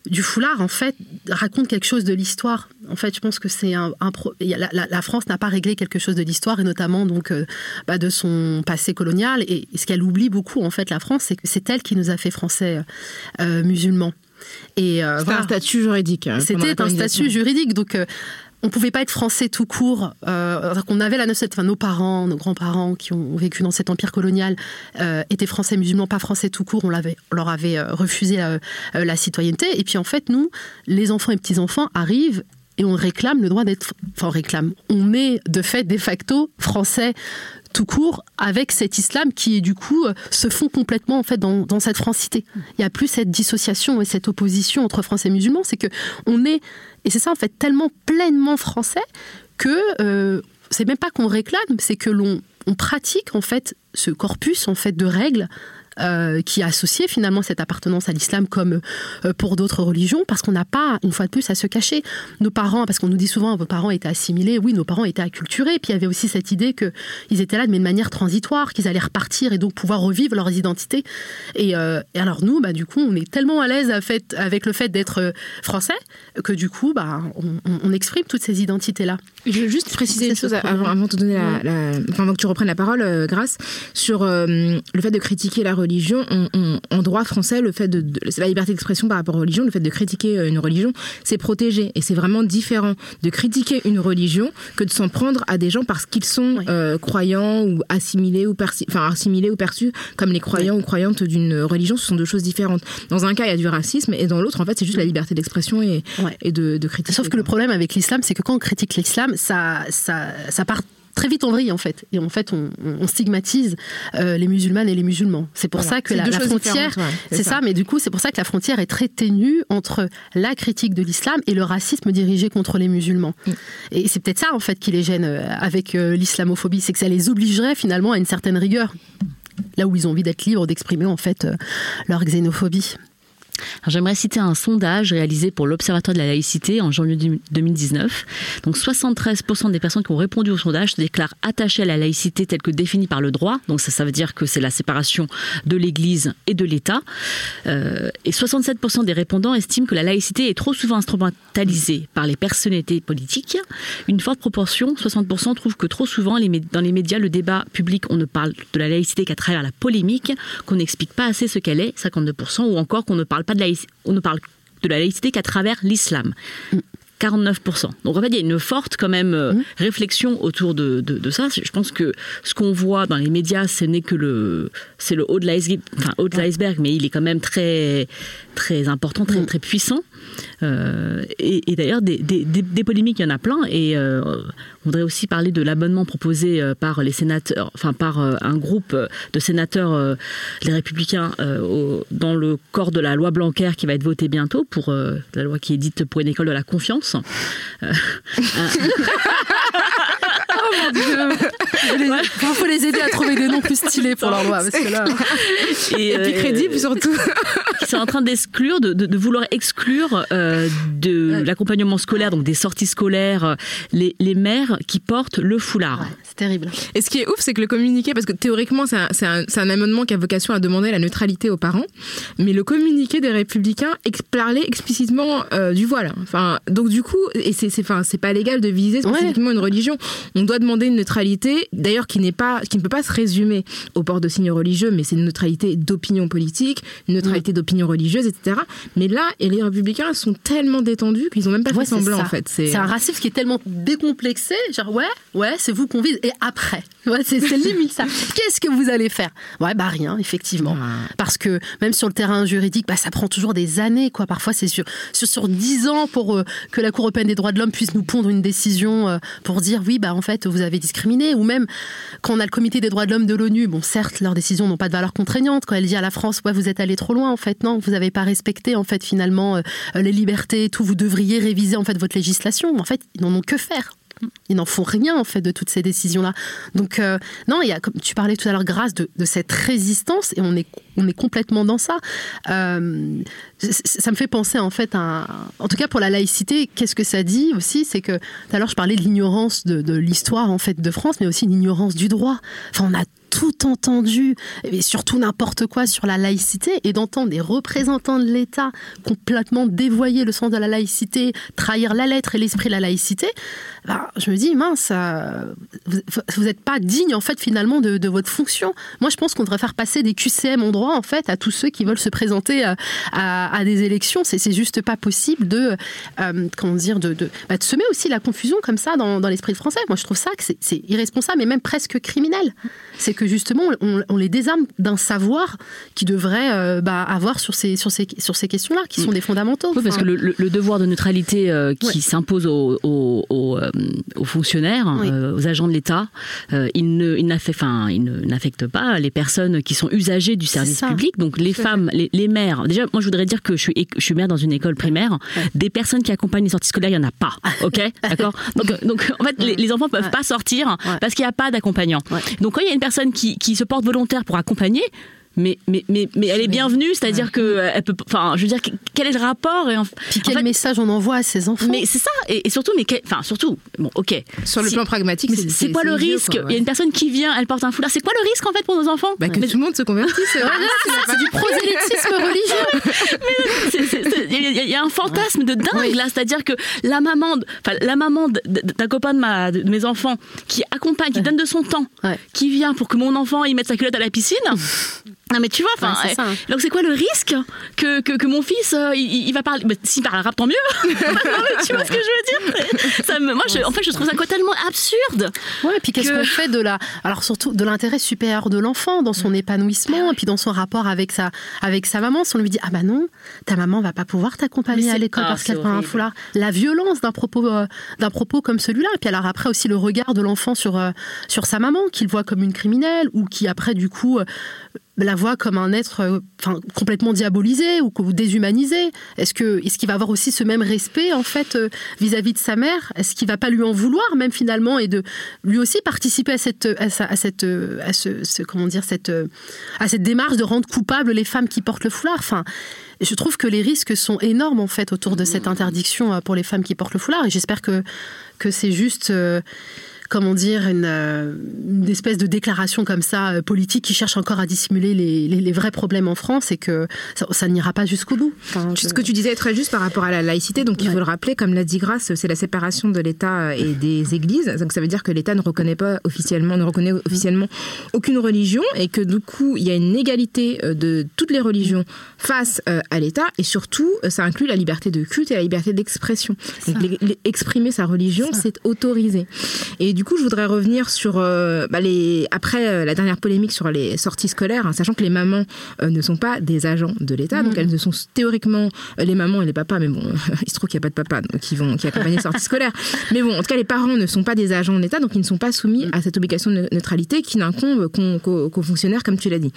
du foulard, en fait, raconte quelque chose de l'histoire. En fait, je pense que c'est un, la, France n'a pas réglé quelque chose de l'histoire et notamment donc euh, bah, de son passé colonial. Et, et ce qu'elle oublie beaucoup, en fait, la France, c'est que c'est elle qui nous a fait français euh, musulmans. Et euh, C'était voilà. un statut juridique. la C'était un statut juridique, donc on pouvait pas être français tout court. Euh, avait la notion, enfin nos parents, nos grands-parents qui ont vécu dans cet empire colonial euh, étaient français musulmans, pas français tout court. On, leur avait euh, refusé euh, la citoyenneté. Et puis en fait, nous, les enfants et petits-enfants arrivent et on réclame le droit d'être. Enfin, on réclame. On est de fait, de facto, français tout court avec cet islam qui du coup euh, se fond complètement en fait dans, cette francité. Il n'y a plus cette dissociation et cette opposition entre français et musulmans, c'est que on est et c'est ça en fait tellement pleinement français que euh, c'est même pas qu'on réclame, c'est que l'on on pratique en fait ce corpus en fait de règles euh, qui associé finalement cette appartenance à l'islam comme euh, pour d'autres religions, parce qu'on n'a pas, une fois de plus, à se cacher. Nos parents, parce qu'on nous dit souvent, vos parents étaient assimilés, oui, nos parents étaient acculturés, puis il y avait aussi cette idée qu'ils étaient là, mais de manière transitoire, qu'ils allaient repartir et donc pouvoir revivre leurs identités. Et, euh, et alors nous, bah, du coup, on est tellement à l'aise avec le fait d'être français, que du coup, bah, on, exprime toutes ces identités-là. Je veux juste préciser une chose avant, avant de te donner la, la- enfin, avant que tu reprennes la parole, Grâce, sur le fait de critiquer la religion religion, on- on- en droit français, le fait de, la liberté d'expression par rapport aux religions, le fait de critiquer euh, une religion, c'est protégé. Et c'est vraiment différent de critiquer une religion que de s'en prendre à des gens parce qu'ils sont Oui. euh, croyants ou assimilés ou, perçus, enfin, assimilés ou perçus comme les croyants ou croyantes d'une religion. Ce sont deux choses différentes. Dans un cas, il y a du racisme et dans l'autre, en fait, c'est juste la liberté d'expression et, de, de critiquer. Sauf que le problème avec l'islam, c'est que quand on critique l'islam, ça, ça, ça part très vite en vrille en fait. Et en fait, on, on stigmatise euh, les musulmanes et les musulmans. C'est pour Voilà. ça que la, frontière, ouais, c'est ça. ça. Mais du coup, c'est pour ça que la frontière est très ténue entre la critique de l'islam et le racisme dirigé contre les musulmans. Mm. Et c'est peut-être ça en fait qui les gêne euh, avec euh, l'islamophobie, c'est que ça les obligerait finalement à une certaine rigueur. Là où ils ont envie d'être libres d'exprimer en fait euh, leur xénophobie. J'aimerais citer un sondage réalisé pour l'Observatoire de la laïcité en janvier 2019. Donc 73% des personnes qui ont répondu au sondage se déclarent attachées à la laïcité telle que définie par le droit. Donc ça, ça veut dire que c'est la séparation de l'Église et de l'État. Euh, et 67% des répondants estiment que la laïcité est trop souvent instrumentalisée par les personnalités politiques. Une forte proportion, 60%, trouvent que trop souvent dans les médias, le débat public, on ne parle de la laïcité qu'à travers la polémique, qu'on n'explique pas assez ce qu'elle est, 52%, ou encore qu'on ne parle pas de laïcité, on ne parle de la laïcité qu'à travers l'islam. 49%. Donc en fait, il y a une forte quand même euh, réflexion autour de, de, de ça. Je pense que ce qu'on voit dans les médias, ce n'est que le, c'est le haut de l'iceberg, enfin haut de l'iceberg, mais il est quand même très, très important, très, très puissant. Euh, et, d'ailleurs, des, polémiques, il y en a plein. Et euh, on voudrait aussi parler de l'abonnement proposé euh, par les sénateurs, enfin par un groupe de sénateurs, les Républicains, dans le corps de la loi Blanquer qui va être votée bientôt pour la loi qui est dite pour une école de la confiance. Il faut les aider à trouver des noms plus stylés pour leur loi. Parce que là... et, Et puis euh, crédible surtout. qui sont en train d'exclure, de, de, de vouloir exclure euh, de l'accompagnement scolaire, donc des sorties scolaires, euh, les, les mères qui portent le foulard. Ouais, c'est terrible. Et ce qui est ouf, c'est que le communiqué, parce que théoriquement, c'est un, amendement qui a vocation à demander la neutralité aux parents, mais le communiqué des Républicains ex- parlait explicitement euh, du voile. Enfin, donc du coup, et c'est c'est- enfin, c'est pas légal de viser spécifiquement une religion. On doit demander une neutralité, d'ailleurs qui n'est pas, qui ne peut pas se résumer au port de signes religieux, mais c'est une neutralité d'opinion politique, une neutralité d'opinion religieuse, etc. Mais là, et les Républicains sont tellement détendus qu'ils ont même pas Ouais, fait semblant ça. en fait. C'est un racisme qui est tellement décomplexé, genre ouais, ouais, c'est vous qu'on vise. Et après, ouais, c'est limite ça. Qu'est-ce que vous allez faire? Ouais, bah rien, effectivement. Parce que même sur le terrain juridique, bah, ça prend toujours des années, quoi. Parfois, c'est sur, sur, sur 10 ans pour euh, que la Cour européenne des droits de l'homme puisse nous pondre une décision euh, pour dire oui, bah en fait, vous avez discriminé. Ou même quand on a le comité des droits de l'homme de l'ONU, bon, certes, leurs décisions n'ont pas de valeur contraignante. Quand elle dit à la France, ouais, vous êtes allé trop loin, en fait, non, vous n'avez pas respecté, en fait, finalement, euh, les libertés et tout, vous devriez réviser, en fait, votre législation. En fait, ils n'en ont que faire. Ils n'en font rien en fait de toutes ces décisions-là. Donc euh, non, il y a comme tu parlais tout à l'heure grâce de, de cette résistance et on est on est complètement dans ça. Euh, ça me fait penser en fait à, en tout cas pour la laïcité, qu'est-ce que ça dit aussi, c'est que tout à l'heure je parlais de l'ignorance de, de l'histoire en fait de France, mais aussi l'ignorance du droit. Enfin on a tout entendu, et surtout n'importe quoi sur la laïcité, et d'entendre des représentants de l'État complètement dévoyer le sens de la laïcité, trahir la lettre et l'esprit de la laïcité, ben, je me dis, mince, euh, vous n'êtes pas digne en fait finalement de, de votre fonction. Moi, je pense qu'on devrait faire passer des QCM en droit en fait à tous ceux qui veulent se présenter à, à- à des élections. C'est c'est juste pas possible de, euh, comment dire, de, de, bah, de semer aussi la confusion comme ça dans, dans l'esprit français. Moi, je trouve ça que c'est- c'est irresponsable et même presque criminel. C'est que justement, on, on les désarme d'un savoir qui devrait euh, bah, avoir sur ces, sur ces, sur ces questions-là, qui sont des fondamentaux. Oui, parce que le, le- le devoir de neutralité euh, qui Ouais. s'impose aux, aux- aux, euh, aux fonctionnaires, Oui. euh, aux agents de l'État, euh, il ne- il n'affecte enfin, il n'affecte pas les personnes qui sont usagers du service ça. public. Donc les femmes, les, les mères. Déjà, moi, je voudrais dire que je suis, je suis mère dans une école primaire. Des personnes qui accompagnent les sorties scolaires, il y en a pas. Ok, d'accord? Donc, donc, en fait, les, les enfants peuvent Ouais. pas sortir parce qu'il n'y a pas d'accompagnant. Donc quand il y a une personne qui, qui se porte volontaire pour accompagner, mais, mais, mais, mais elle est bienvenue, c'est-à-dire que euh, elle peut, enfin, je veux dire, quel est le rapport et en, Puis en quel fait, message on envoie à ces enfants mais c'est ça, et, et surtout, mais quel- enfin surtout, bon, ok. Sur le Si- plan pragmatique, c'est c'est quoi le risque quoi, Il y ouais. a une personne qui vient, elle porte un foulard. C'est quoi le risque en fait pour nos enfants Bah, que Mais tout le monde se convertisse. c'est vrai. C'est du prosélytisme religieux. Il y, a- il y a un fantasme de dingue là, c'est-à-dire que la maman, de- enfin la maman d'un copain de, ma, de mes enfants qui accompagne, qui donne de son temps, Ouais. qui vient pour que mon enfant y mette sa culotte à la piscine. Non mais tu vois, enfin, Ouais, c'est ça, hein. donc c'est quoi le risque que, que, que mon fils, euh, il, il va parler, bah, s'il parle arabe, tant mieux. non, mais tu vois ce que je veux dire? Ça me, Moi, je, en fait, je trouve ça quoi tellement absurde. Ouais, et puis qu'est-ce que- qu'on fait de la, alors surtout de l'intérêt supérieur de l'enfant dans son épanouissement et puis dans son rapport avec sa, avec sa maman. Si on lui dit ah bah non, ta maman va pas pouvoir t'accompagner à l'école ah, parce qu'elle prend un foulard. La violence d'un propos, euh, d'un propos comme celui-là. Et puis alors après aussi le regard de l'enfant sur euh, sur sa maman qu'il voit comme une criminelle ou qui après du coup euh, la voit comme un être euh, enfin, complètement diabolisé ou, ou déshumanisé. Est-ce que est-ce qu'il va avoir aussi ce même respect en fait euh, vis-à-vis de sa mère? Est-ce qu'il va pas lui en vouloir même finalement et de lui aussi participer à cette à, sa- à cette euh, à ce, ce- comment dire cette à cette démarche de rendre coupables les femmes qui portent le foulard? Enfin, je trouve que les risques sont énormes en fait autour de cette interdiction euh, pour les femmes qui portent le foulard. Et j'espère que que c'est juste euh, comment dire, une, euh, une espèce de déclaration comme ça euh, politique qui cherche encore à dissimuler les, les- les vrais problèmes en France et que ça, ça n'ira pas jusqu'au bout. Enfin, je- Ce que tu disais est très juste par rapport à la laïcité, donc il faut le rappeler, comme l'a dit Grace, c'est la séparation de l'État et des églises. Donc ça veut dire que l'État ne reconnaît pas officiellement, ne reconnaît officiellement aucune religion et que du coup il y a une égalité euh, de toutes les religions face à l'État et surtout ça inclut la liberté de culte et la liberté d'expression. Exprimer sa religion, c'est autorisé. Et du coup je voudrais revenir sur euh, bah, les après euh, la dernière polémique sur les sorties scolaires, hein, sachant que les mamans euh, ne sont pas des agents de l'État, donc elles ne sont théoriquement les mamans et les papas, mais bon, il se trouve qu'il n'y a pas de papa donc qui vont qui accompagnent les sorties scolaires. Mais bon, en tout cas, les parents ne sont pas des agents de l'État, donc ils ne sont pas soumis à cette obligation de neutralité qui n'incombe qu'aux fonctionnaires, comme tu l'as dit.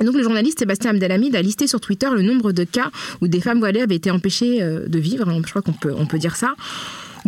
Et donc le journaliste Sébastien Abdelhamid a listé sur Twitter le nombre de cas où des femmes voilées avaient été empêchées de vivre. hein, Je crois qu'on peut, on peut dire ça.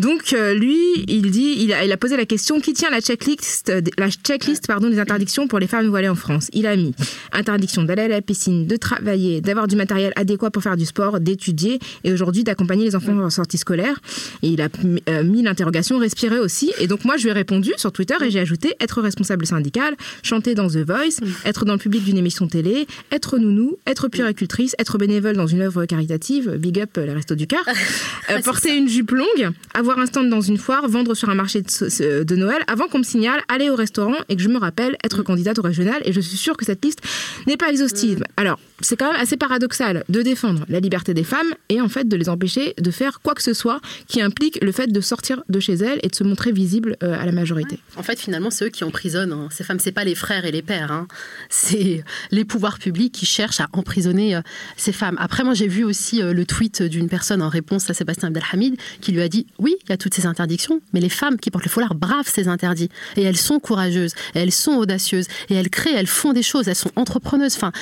Donc euh, lui, il dit, il a, il a posé la question qui tient la checklist, la checklist pardon des interdictions pour les femmes voilées en France? Il a mis interdiction d'aller à la piscine, de travailler, d'avoir du matériel adéquat pour faire du sport, d'étudier et aujourd'hui d'accompagner les enfants en sortie scolaire. Et il a euh, mis l'interrogation respirer aussi. Et donc moi je lui ai répondu sur Twitter et j'ai ajouté être responsable syndical, chanter dans The Voice, être dans le public d'une émission télé, être nounou, être puéricultrice, être bénévole dans une œuvre caritative, big up euh, les restos du cœur, euh, porter une jupe longue, avoir un stand dans une foire, vendre sur un marché de, Noël, avant qu'on me signale, aller au restaurant et que je me rappelle être candidate au régional. Et je suis sûre que cette liste n'est pas exhaustive. Alors, c'est quand même assez paradoxal de défendre la liberté des femmes et en fait de les empêcher de faire quoi que ce soit qui implique le fait de sortir de chez elles et de se montrer visible euh, à la majorité. En fait, finalement, c'est eux qui emprisonnent hein. ces femmes. C'est pas les frères et les pères. hein. C'est les pouvoirs publics qui cherchent à emprisonner euh, ces femmes. Après, moi, j'ai vu aussi euh, le tweet d'une personne en réponse à Sébastien Abdelhamid qui lui a dit oui, il y a toutes ces interdictions, mais les femmes qui portent le foulard bravent ces interdits et elles sont courageuses, elles sont audacieuses et elles créent, elles font des choses, elles sont entrepreneuses. Enfin,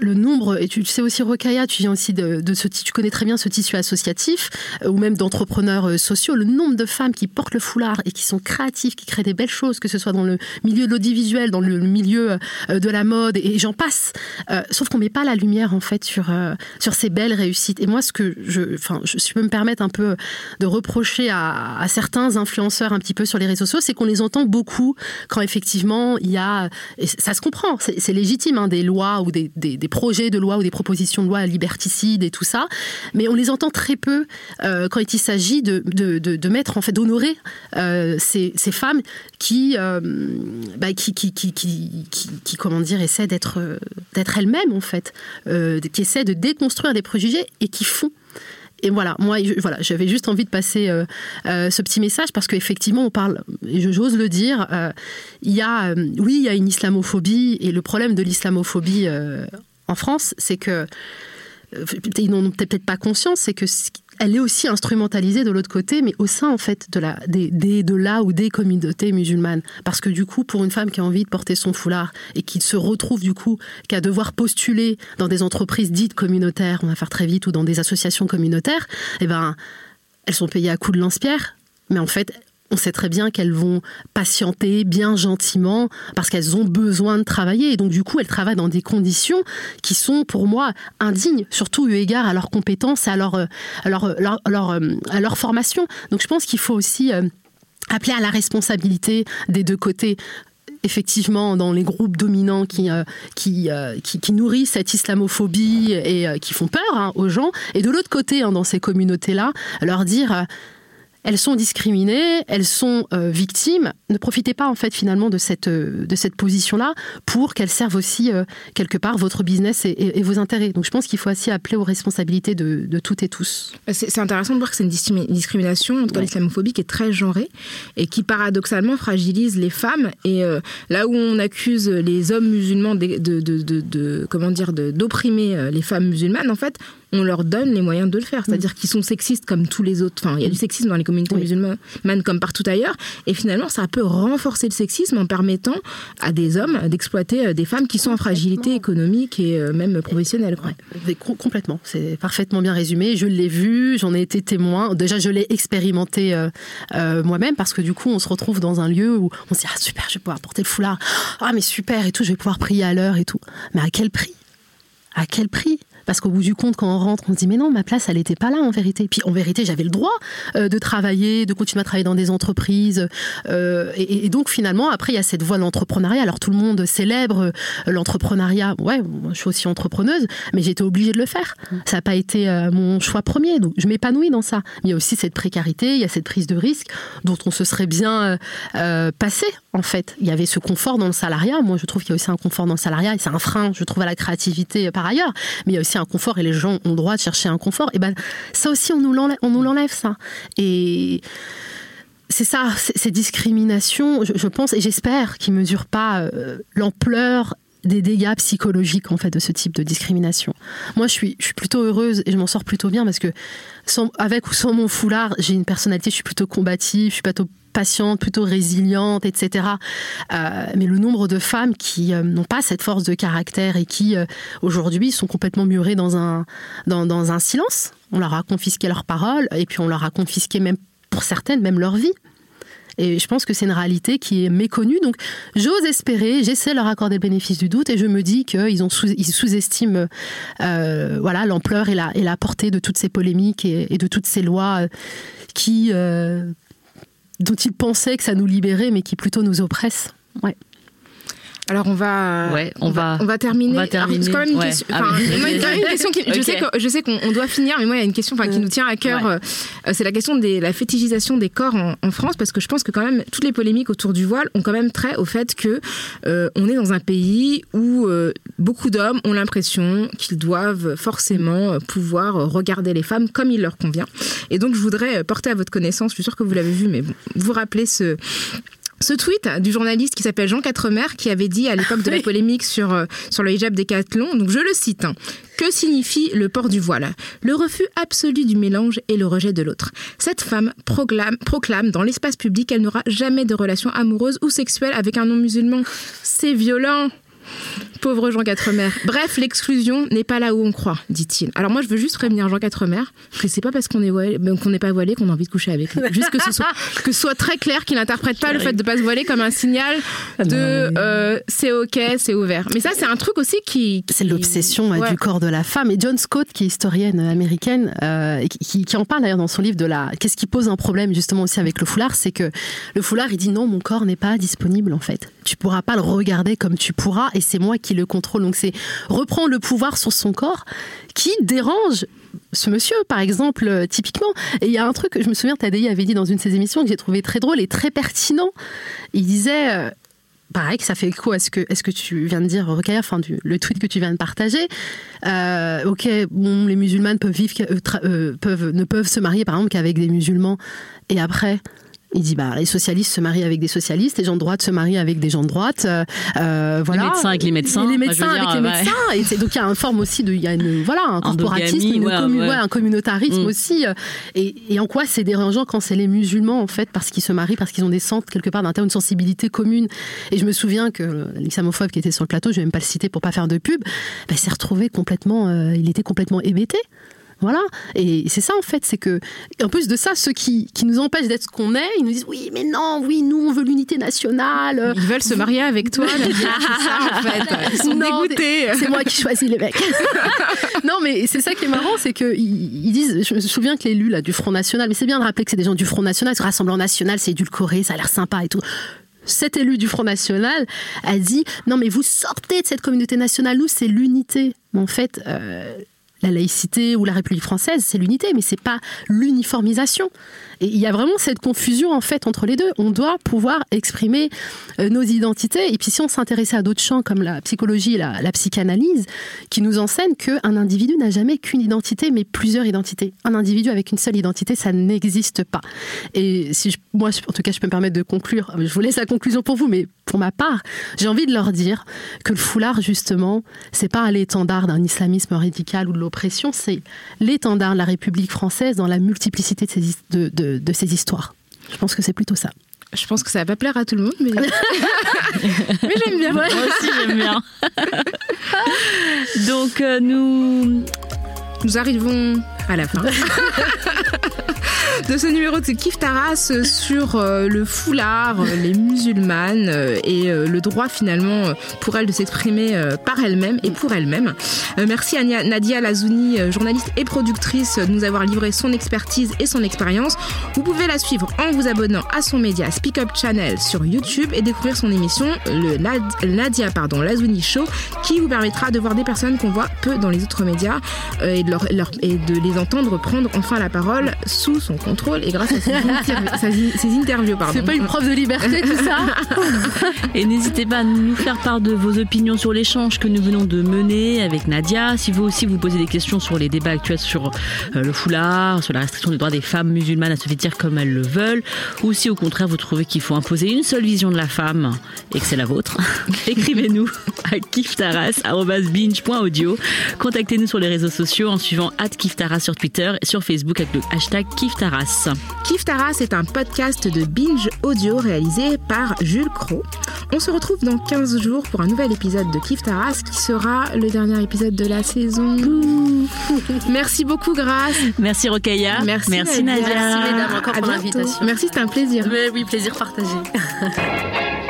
le nombre, et tu sais aussi, Rokaya, tu viens aussi de, de ce tu connais très bien ce tissu associatif, euh, ou même d'entrepreneurs euh, sociaux, le nombre de femmes qui portent le foulard et qui sont créatives, qui créent des belles choses, que ce soit dans le milieu de l'audiovisuel, dans le milieu euh, de la mode, et j'en passe. Sauf qu'on met pas la lumière, en fait, sur, sur ces belles réussites. Et moi, ce que je, enfin, je, peux me permettre un peu de reprocher à, certains influenceurs un petit peu sur les réseaux sociaux, c'est qu'on les entend beaucoup quand effectivement il y a, ça se comprend, c'est légitime, hein, des lois ou des- des projets de loi ou des propositions de loi liberticides et tout ça, mais on les entend très peu euh, quand il s'agit de, de, de- mettre, en fait, d'honorer euh, ces, ces femmes qui, euh, bah, qui, qui, qui, qui, comment dire, essaient d'être d'être elles-mêmes, en fait, qui essaient de déconstruire des préjugés et qui font. Et voilà, moi, voilà, j'avais juste envie de passer ce petit message parce qu'effectivement, on parle, j'ose le dire, il y a, oui, il y a une islamophobie et le problème de l'islamophobie en France, c'est que euh, ils n'en ont peut-être pas conscience, c'est que elle est aussi instrumentalisée de l'autre côté, mais au sein en fait de la des, de la ou des communautés musulmanes, parce que du coup, pour une femme qui a envie de porter son foulard et qui se retrouve du coup qu'à devoir postuler dans des entreprises dites communautaires, on va faire très vite, ou dans des associations communautaires, eh ben elles sont payées à coups de lance-pierre, mais en fait, on sait très bien qu'elles vont patienter bien gentiment parce qu'elles ont besoin de travailler. Et donc, du coup, elles travaillent dans des conditions qui sont, pour moi, indignes, surtout eu égard à leurs compétences et à leur, euh, leur, euh, leur- leur, euh, à leur formation. Donc, je pense qu'il faut aussi appeler à la responsabilité des deux côtés effectivement dans les groupes dominants qui, qui, qui, nourrissent cette islamophobie et qui font peur hein, aux gens, et de l'autre côté, hein, dans ces communautés-là, leur dire... elles sont discriminées, elles sont euh, victimes. Ne profitez pas en fait finalement de cette, euh, de cette position-là pour qu'elles servent aussi euh, quelque part votre business et, et, vos intérêts. Donc je pense qu'il faut aussi appeler aux responsabilités de, de toutes et tous. C'est intéressant de voir que c'est une discrimination, en tout cas ouais. l'islamophobie, qui est très genrée et qui paradoxalement fragilise les femmes. Et là où on accuse les hommes musulmans de, de, de, de comment dire d'opprimer les femmes musulmanes, en fait, on leur donne les moyens de le faire. C'est-à-dire qu'ils sont sexistes comme tous les autres. Enfin, il y a du sexisme dans les communautés oui. musulmanes comme partout ailleurs. Et finalement, ça peut renforcer le sexisme en permettant à des hommes d'exploiter des femmes qui sont en fragilité économique et même professionnelle. Quoi. Complètement. C'est parfaitement bien résumé. Je l'ai vu, j'en ai été témoin. Déjà, je l'ai expérimenté euh, euh, moi-même parce que du coup, on se retrouve dans un lieu où on se dit Ah, super, je vais pouvoir porter le foulard. Ah, mais super et tout, je vais pouvoir prier à l'heure et tout. Mais à quel prix? À quel prix? Parce qu'au bout du compte, quand on rentre, on se dit mais non, ma place, elle n'était pas là en vérité. Puis en vérité, j'avais le droit euh, de travailler, de continuer à travailler dans des entreprises. Euh, et, donc finalement, après, il y a cette voie de l'entrepreneuriat. Alors tout le monde célèbre l'entrepreneuriat. Ouais, je suis aussi entrepreneuse, mais été obligée de le faire. Ça n'a pas été euh, mon choix premier. Donc je m'épanouis dans ça. Mais il y a aussi cette précarité, il y a cette prise de risque dont on se serait bien passé en fait. Il y avait ce confort dans le salariat. Moi, je trouve qu'il y a aussi un confort dans le salariat et c'est un frein, je trouve, à la créativité par ailleurs. Mais il y a aussi un confort et les gens ont le droit de chercher un confort. Et ben ça aussi, on nous l'enlève, ça. Et c'est ça, ces discriminations, je, je, pense et j'espère qu'ils mesurent pas euh, l'ampleur des dégâts psychologiques en fait de ce type de discrimination. Moi, je suis, je suis plutôt heureuse et je m'en sors plutôt bien parce que sans, avec ou sans mon foulard, j'ai une personnalité, je suis plutôt combative, je suis plutôt patiente, plutôt résiliente, etc. Euh, mais le nombre de femmes qui euh, n'ont pas cette force de caractère et qui euh, aujourd'hui sont complètement murées dans un, dans, dans un silence. On leur a confisqué leurs paroles et puis on leur a confisqué même pour certaines même leur vie. Et je pense que c'est une réalité qui est méconnue. Donc, j'ose espérer, j'essaie de leur accorder le bénéfice du doute et je me dis qu'ils sous, ils sous-estiment euh, voilà, l'ampleur et la, portée de toutes ces polémiques et, de toutes ces lois qui, euh, dont ils pensaient que ça nous libérait, mais qui plutôt nous oppressent. Alors on va, ouais, on, on va, on va terminer. On va terminer. C'est quand même une ouais. question. Enfin, ah, oui. une, une question qui, okay. je sais que je sais qu'on doit finir, mais moi il y a une question qui nous tient à cœur. Ouais. Euh, c'est la question de la fétichisation des corps en, en, France, parce que je pense que quand même toutes les polémiques autour du voile ont quand même trait au fait que euh, on est dans un pays où euh, beaucoup d'hommes ont l'impression qu'ils doivent forcément pouvoir regarder les femmes comme il leur convient. Et donc je voudrais porter à votre connaissance, je suis sûre que vous l'avez vu, mais vous rappelez ce ce tweet du journaliste qui s'appelle Jean Quatremer qui avait dit à l'époque de la polémique sur, euh, sur le hijab décathlon, donc je le cite, hein, que signifie le port du voile? Le refus absolu du mélange et le rejet de l'autre. Cette femme proclame, proclame dans l'espace public qu'elle n'aura jamais de relation amoureuse ou sexuelle avec un non-musulman. C'est violent Pauvre Jean Quatremer. Bref, l'exclusion n'est pas là où on croit, dit-il. Alors moi, je veux juste prévenir Jean Quatremer que c'est pas parce qu'on est voilé, qu'on n'est pas voilé qu'on a envie de coucher avec lui. Juste que ce soit, que ce soit très clair qu'il n'interprète pas le fait de pas se voiler comme un signal de euh, c'est ok, c'est ouvert. Mais ça, c'est un truc aussi qui. qui... C'est l'obsession ouais. du corps de la femme. Et John Scott, qui est historienne américaine, euh, qui, qui, en parle d'ailleurs dans son livre de la. Qu'est-ce qui pose un problème justement aussi avec le foulard, c'est que le foulard, il dit non, mon corps n'est pas disponible en fait. Tu pourras pas le regarder comme tu pourras, et c'est moi qui le contrôle. Donc c'est reprendre le pouvoir sur son corps qui dérange ce monsieur, par exemple, euh, typiquement. Et il y a un truc que je me souviens, Tadei avait dit dans une de ses émissions que j'ai trouvé très drôle et très pertinent. Il disait. Euh, pareil, que ça fait écho à ce que, -ce que tu viens de dire, Rocaille, enfin, le tweet que tu viens de partager. Euh, ok, les musulmanes peuvent vivre, peuvent, ne peuvent se marier, par exemple, qu'avec des musulmans. Et après, il dit bah les socialistes se marient avec des socialistes, les gens de droite se marient avec des gens de droite, euh, voilà. Les médecins avec les médecins. Et les médecins avec dire, les ouais. médecins. Et c'est donc il y a une forme aussi de, il y a une voilà un corporatisme, une ouais, commun, ouais. un communautarisme mmh. aussi. Et, et, en quoi c'est dérangeant quand c'est les musulmans en fait parce qu'ils se marient, parce qu'ils ont des centres quelque part d'une sensibilité commune. Et je me souviens que l'islamophobe qui était sur le plateau, je vais même pas le citer pour pas faire de pub, bah, s'est retrouvé complètement, euh, il était complètement hébété. Voilà. Et c'est ça, en fait, c'est que, en plus de ça, ceux qui, qui nous empêchent d'être ce qu'on est, ils nous disent oui, mais non, oui, nous, on veut l'unité nationale. Ils veulent se marier avec toi, c'est ça, en fait. Ils sont non, dégoûtés. C'est moi qui choisis les mecs. non, mais c'est ça qui est marrant, c'est qu'ils ils disent, je me souviens que l'élu là, du Front National, mais c'est bien de rappeler que c'est des gens du Front National, ce Rassemblement National, c'est édulcoré, ça a l'air sympa et tout cet élu du Front National a dit non mais vous sortez de cette communauté nationale, nous c'est l'unité. Mais en fait, euh, la laïcité ou la République française, c'est l'unité, mais c'est pas l'uniformisation. Et il y a vraiment cette confusion en fait entre les deux. On doit pouvoir exprimer euh, nos identités. Et puis si on s'intéressait à d'autres champs comme la psychologie, la, la psychanalyse, qui nous enseignent qu'un individu n'a jamais qu'une identité, mais plusieurs identités. Un individu avec une seule identité, ça n'existe pas. Et si je, moi, en tout cas, je peux me permettre de conclure. Je vous laisse la conclusion pour vous, mais pour ma part, j'ai envie de leur dire que le foulard, justement, c'est pas l'étendard d'un islamisme radical ou de l'oppression, c'est l'étendard de la République française dans la multiplicité de ses, de, de, de ses histoires. Je pense que c'est plutôt ça. Je pense que ça va pas plaire à tout le monde, mais, mais j'aime bien. Moi aussi, j'aime bien. Donc, euh, nous... Nous arrivons à la fin. de ce numéro de Kif Taras sur euh, le foulard, euh, les musulmanes euh, et le droit finalement pour elles de s'exprimer par elles-mêmes et pour elles-mêmes. merci à Nadia Lazouni, journaliste et productrice, de nous avoir livré son expertise et son expérience. Vous pouvez la suivre en vous abonnant à son média Speak Up Channel sur YouTube et découvrir son émission, le Nadia pardon, Lazouni Show, qui vous permettra de voir des personnes qu'on voit peu dans les autres médias et de, et de les entendre prendre enfin la parole sous son contrôle et grâce à ses, interviews. Ses interviews C'est pas une preuve de liberté tout ça Et n'hésitez pas à nous faire part de vos opinions sur l'échange que nous venons de mener avec Nadia. Si vous aussi vous posez des questions sur les débats actuels sur euh, le foulard, sur la restriction des droits des femmes musulmanes à se vêtir comme elles le veulent, ou si au contraire vous trouvez qu'il faut imposer une seule vision de la femme et que c'est la vôtre, écrivez-nous à kiftaras.binge.audio. Contactez-nous sur les réseaux sociaux en suivant @kiftaras sur Twitter et sur Facebook avec le hashtag Kiftaras. Kiftaras est un podcast de Binge Audio réalisé par Jules Cro. On se retrouve dans 15 jours pour un nouvel épisode de Kiftaras qui sera le dernier épisode de la saison. Merci beaucoup Grace. Merci Rokaya. Merci, Merci Nadia. Merci mesdames encore À pour l'invitation. Merci, c'était un plaisir. Mais oui, plaisir partagé.